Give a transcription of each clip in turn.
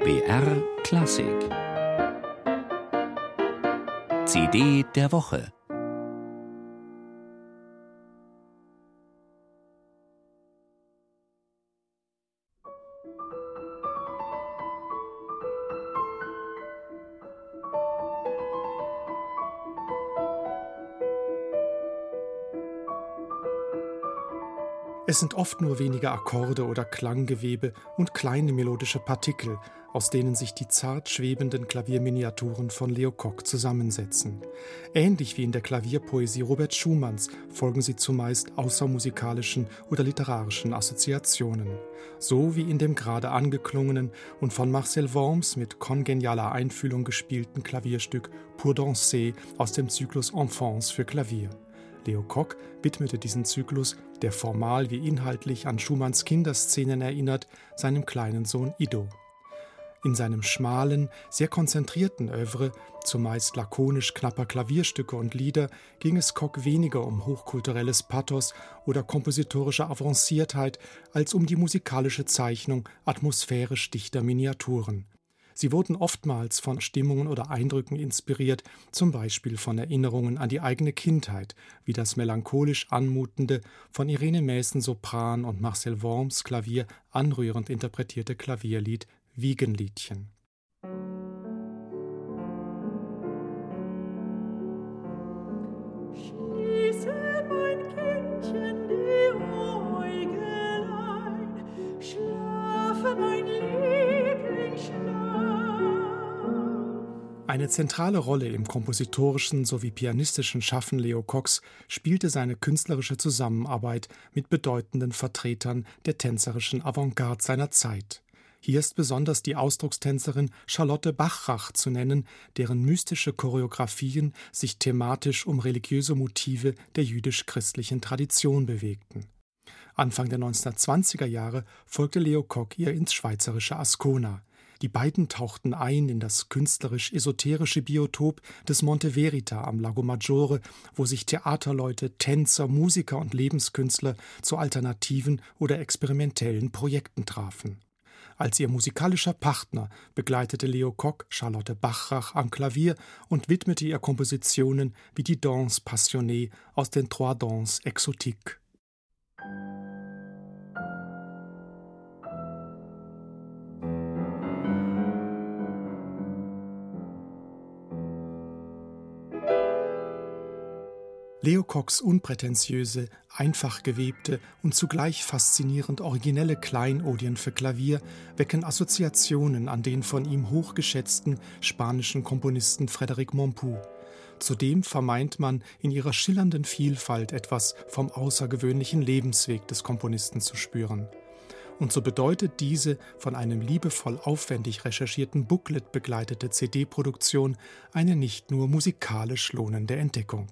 BR Klassik. CD der Woche Es sind oft nur wenige Akkorde oder Klanggewebe und kleine melodische Partikel, aus denen sich die zart schwebenden Klavierminiaturen von Leo Koch zusammensetzen. Ähnlich wie in der Klavierpoesie Robert Schumanns folgen sie zumeist außermusikalischen oder literarischen Assoziationen. So wie in dem gerade angeklungenen und von Marcel Worms mit kongenialer Einfühlung gespielten Klavierstück Pour danser aus dem Zyklus Enfance für Klavier. Leo Kock widmete diesen Zyklus, der formal wie inhaltlich an Schumanns Kinderszenen erinnert, seinem kleinen Sohn Ido. In seinem schmalen, sehr konzentrierten Övre, zumeist lakonisch knapper Klavierstücke und Lieder, ging es Kock weniger um hochkulturelles Pathos oder kompositorische Avanciertheit als um die musikalische Zeichnung atmosphärisch dichter Miniaturen. Sie wurden oftmals von Stimmungen oder Eindrücken inspiriert, zum Beispiel von Erinnerungen an die eigene Kindheit, wie das melancholisch anmutende, von Irene Mäßen Sopran und Marcel Worms Klavier anrührend interpretierte Klavierlied Wiegenliedchen. Eine zentrale Rolle im kompositorischen sowie pianistischen Schaffen Leo Cox spielte seine künstlerische Zusammenarbeit mit bedeutenden Vertretern der tänzerischen Avantgarde seiner Zeit. Hier ist besonders die Ausdruckstänzerin Charlotte Bachrach zu nennen, deren mystische Choreografien sich thematisch um religiöse Motive der jüdisch-christlichen Tradition bewegten. Anfang der 1920er Jahre folgte Leo Koch ihr ins schweizerische Ascona. Die beiden tauchten ein in das künstlerisch-esoterische Biotop des Monte Verita am Lago Maggiore, wo sich Theaterleute, Tänzer, Musiker und Lebenskünstler zu alternativen oder experimentellen Projekten trafen. Als ihr musikalischer Partner begleitete Leo Kock Charlotte Bachrach am Klavier und widmete ihr Kompositionen wie die Danse Passionnée aus den Trois Danses Exotiques. Leo Cox unprätentiöse, einfach gewebte und zugleich faszinierend originelle Kleinodien für Klavier wecken Assoziationen an den von ihm hochgeschätzten spanischen Komponisten Frédéric Montpou. Zudem vermeint man in ihrer schillernden Vielfalt etwas vom außergewöhnlichen Lebensweg des Komponisten zu spüren. Und so bedeutet diese von einem liebevoll aufwendig recherchierten Booklet begleitete CD-Produktion eine nicht nur musikalisch lohnende Entdeckung.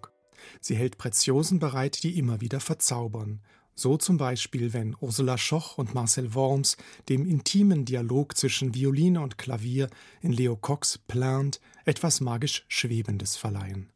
Sie hält Preziosen bereit, die immer wieder verzaubern. So zum Beispiel, wenn Ursula Schoch und Marcel Worms dem intimen Dialog zwischen Violine und Klavier in Leo Cox Plant etwas magisch Schwebendes verleihen.